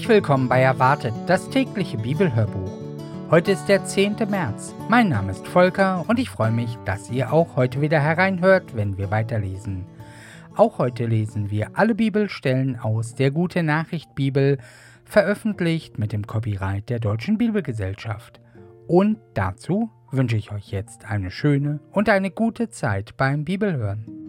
Herzlich willkommen bei Erwartet, das tägliche Bibelhörbuch. Heute ist der 10. März. Mein Name ist Volker und ich freue mich, dass ihr auch heute wieder hereinhört, wenn wir weiterlesen. Auch heute lesen wir alle Bibelstellen aus der Gute Nachricht Bibel, veröffentlicht mit dem Copyright der Deutschen Bibelgesellschaft. Und dazu wünsche ich euch jetzt eine schöne und eine gute Zeit beim Bibelhören.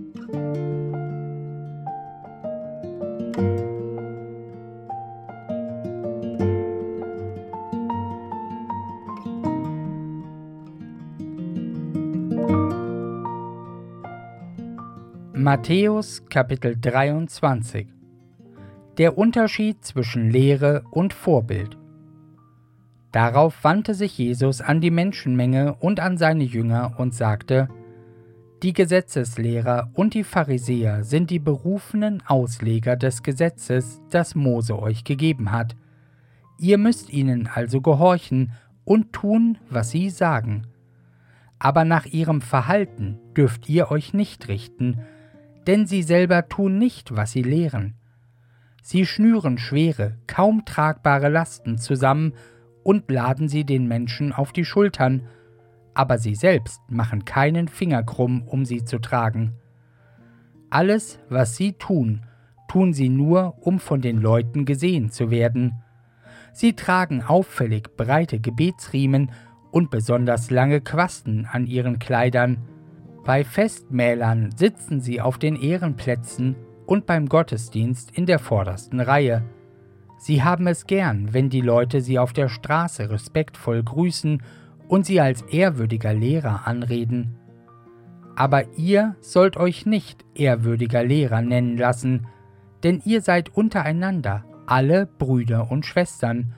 Matthäus Kapitel 23 Der Unterschied zwischen Lehre und Vorbild Darauf wandte sich Jesus an die Menschenmenge und an seine Jünger und sagte, Die Gesetzeslehrer und die Pharisäer sind die berufenen Ausleger des Gesetzes, das Mose euch gegeben hat. Ihr müsst ihnen also gehorchen und tun, was sie sagen. Aber nach ihrem Verhalten dürft ihr euch nicht richten, denn sie selber tun nicht, was sie lehren. Sie schnüren schwere, kaum tragbare Lasten zusammen und laden sie den Menschen auf die Schultern, aber sie selbst machen keinen Finger krumm, um sie zu tragen. Alles, was sie tun, tun sie nur, um von den Leuten gesehen zu werden. Sie tragen auffällig breite Gebetsriemen und besonders lange Quasten an ihren Kleidern, bei Festmählern sitzen sie auf den Ehrenplätzen und beim Gottesdienst in der vordersten Reihe. Sie haben es gern, wenn die Leute sie auf der Straße respektvoll grüßen und sie als ehrwürdiger Lehrer anreden. Aber ihr sollt euch nicht ehrwürdiger Lehrer nennen lassen, denn ihr seid untereinander alle Brüder und Schwestern,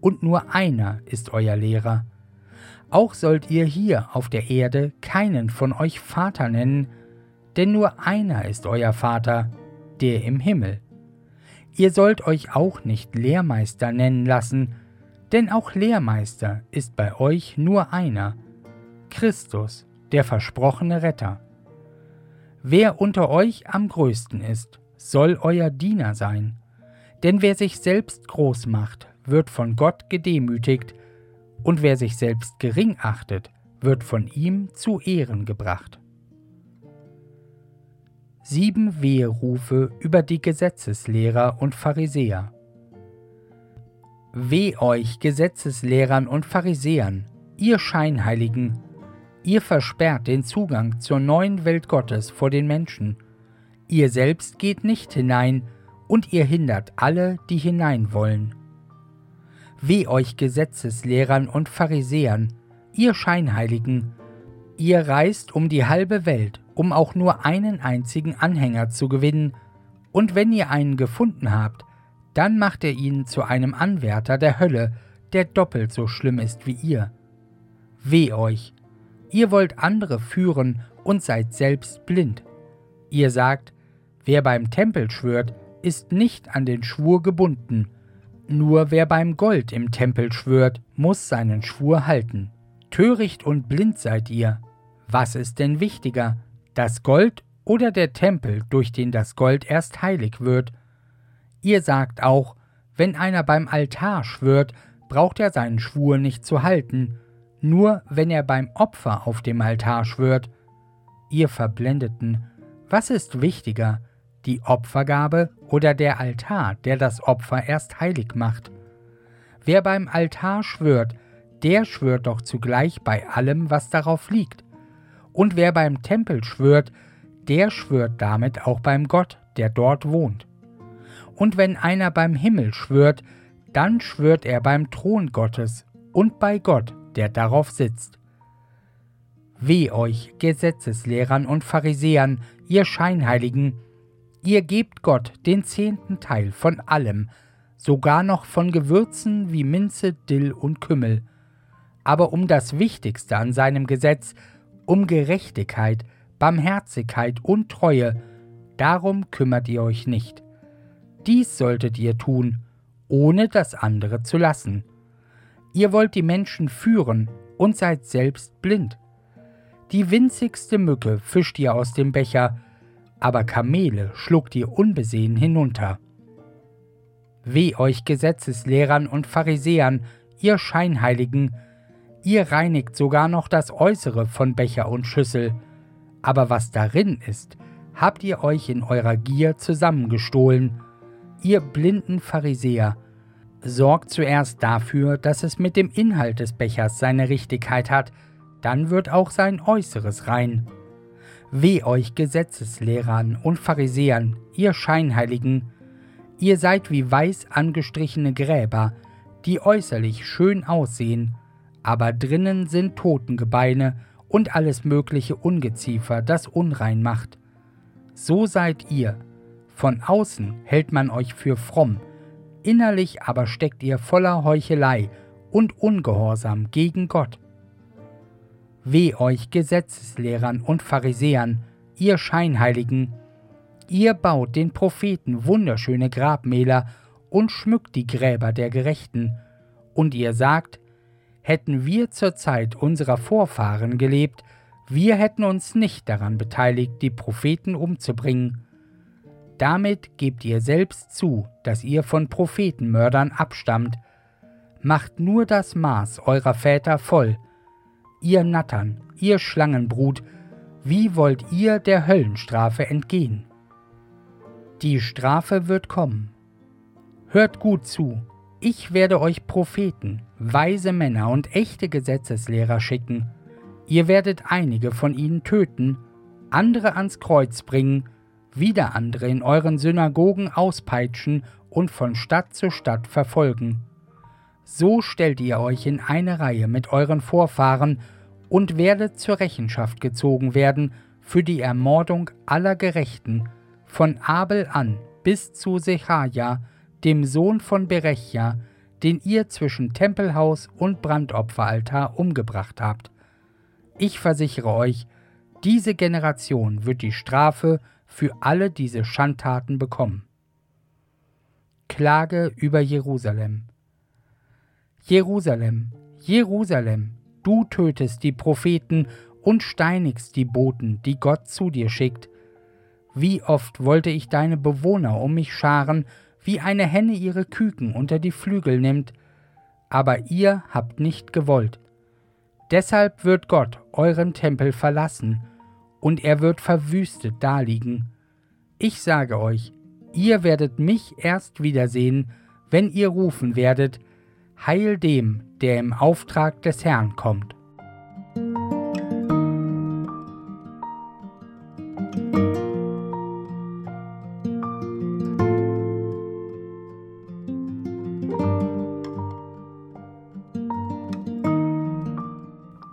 und nur einer ist euer Lehrer. Auch sollt ihr hier auf der Erde keinen von euch Vater nennen, denn nur einer ist euer Vater, der im Himmel. Ihr sollt euch auch nicht Lehrmeister nennen lassen, denn auch Lehrmeister ist bei euch nur einer, Christus, der versprochene Retter. Wer unter euch am größten ist, soll euer Diener sein, denn wer sich selbst groß macht, wird von Gott gedemütigt, und wer sich selbst gering achtet, wird von ihm zu Ehren gebracht. Sieben Weherufe über die Gesetzeslehrer und Pharisäer. Weh euch, Gesetzeslehrern und Pharisäern, ihr Scheinheiligen, ihr versperrt den Zugang zur neuen Welt Gottes vor den Menschen, ihr selbst geht nicht hinein, und ihr hindert alle, die hinein wollen. Weh euch Gesetzeslehrern und Pharisäern, ihr Scheinheiligen, ihr reist um die halbe Welt, um auch nur einen einzigen Anhänger zu gewinnen, und wenn ihr einen gefunden habt, dann macht ihr ihn zu einem Anwärter der Hölle, der doppelt so schlimm ist wie ihr. Weh euch, ihr wollt andere führen und seid selbst blind. Ihr sagt, wer beim Tempel schwört, ist nicht an den Schwur gebunden, nur wer beim Gold im Tempel schwört, muss seinen Schwur halten. Töricht und blind seid ihr. Was ist denn wichtiger, das Gold oder der Tempel, durch den das Gold erst heilig wird? Ihr sagt auch, wenn einer beim Altar schwört, braucht er seinen Schwur nicht zu halten, nur wenn er beim Opfer auf dem Altar schwört. Ihr Verblendeten, was ist wichtiger, die Opfergabe oder der Altar, der das Opfer erst heilig macht. Wer beim Altar schwört, der schwört doch zugleich bei allem, was darauf liegt. Und wer beim Tempel schwört, der schwört damit auch beim Gott, der dort wohnt. Und wenn einer beim Himmel schwört, dann schwört er beim Thron Gottes und bei Gott, der darauf sitzt. Weh euch, Gesetzeslehrern und Pharisäern, ihr Scheinheiligen, Ihr gebt Gott den zehnten Teil von allem, sogar noch von Gewürzen wie Minze, Dill und Kümmel. Aber um das Wichtigste an seinem Gesetz, um Gerechtigkeit, Barmherzigkeit und Treue, darum kümmert ihr euch nicht. Dies solltet ihr tun, ohne das andere zu lassen. Ihr wollt die Menschen führen und seid selbst blind. Die winzigste Mücke fischt ihr aus dem Becher, aber Kamele schluckt ihr unbesehen hinunter. Weh euch Gesetzeslehrern und Pharisäern, ihr Scheinheiligen, ihr reinigt sogar noch das Äußere von Becher und Schüssel, aber was darin ist, habt ihr euch in eurer Gier zusammengestohlen. Ihr blinden Pharisäer, sorgt zuerst dafür, dass es mit dem Inhalt des Bechers seine Richtigkeit hat, dann wird auch sein Äußeres rein. Weh euch Gesetzeslehrern und Pharisäern, ihr Scheinheiligen, ihr seid wie weiß angestrichene Gräber, die äußerlich schön aussehen, aber drinnen sind Totengebeine und alles mögliche Ungeziefer, das unrein macht. So seid ihr. Von außen hält man euch für fromm, innerlich aber steckt ihr voller Heuchelei und Ungehorsam gegen Gott. Weh euch Gesetzeslehrern und Pharisäern, ihr Scheinheiligen, ihr baut den Propheten wunderschöne Grabmäler und schmückt die Gräber der Gerechten, und ihr sagt, hätten wir zur Zeit unserer Vorfahren gelebt, wir hätten uns nicht daran beteiligt, die Propheten umzubringen. Damit gebt ihr selbst zu, dass ihr von Prophetenmördern abstammt. Macht nur das Maß eurer Väter voll. Ihr Nattern, ihr Schlangenbrut, wie wollt ihr der Höllenstrafe entgehen? Die Strafe wird kommen. Hört gut zu, ich werde euch Propheten, weise Männer und echte Gesetzeslehrer schicken. Ihr werdet einige von ihnen töten, andere ans Kreuz bringen, wieder andere in euren Synagogen auspeitschen und von Stadt zu Stadt verfolgen. So stellt ihr euch in eine Reihe mit euren Vorfahren und werdet zur Rechenschaft gezogen werden für die Ermordung aller Gerechten, von Abel an bis zu Sechaja, dem Sohn von Berechja, den ihr zwischen Tempelhaus und Brandopferaltar umgebracht habt. Ich versichere euch, diese Generation wird die Strafe für alle diese Schandtaten bekommen. Klage über Jerusalem. Jerusalem, Jerusalem, du tötest die Propheten und steinigst die Boten, die Gott zu dir schickt. Wie oft wollte ich deine Bewohner um mich scharen, wie eine Henne ihre Küken unter die Flügel nimmt, aber ihr habt nicht gewollt. Deshalb wird Gott euren Tempel verlassen und er wird verwüstet daliegen. Ich sage euch, ihr werdet mich erst wiedersehen, wenn ihr rufen werdet, Heil dem, der im Auftrag des Herrn kommt.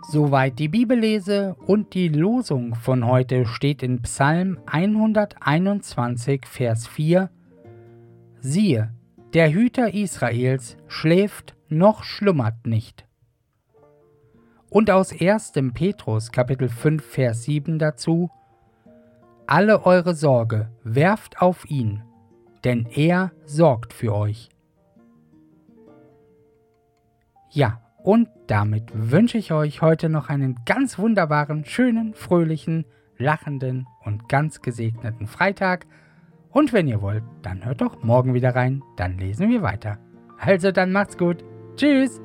Soweit die Bibellese und die Losung von heute steht in Psalm 121, Vers 4. Siehe, der Hüter Israels schläft noch schlummert nicht. Und aus 1. Petrus Kapitel 5, Vers 7 dazu. Alle eure Sorge werft auf ihn, denn er sorgt für euch. Ja, und damit wünsche ich euch heute noch einen ganz wunderbaren, schönen, fröhlichen, lachenden und ganz gesegneten Freitag. Und wenn ihr wollt, dann hört doch morgen wieder rein, dann lesen wir weiter. Also dann macht's gut. Tschüss.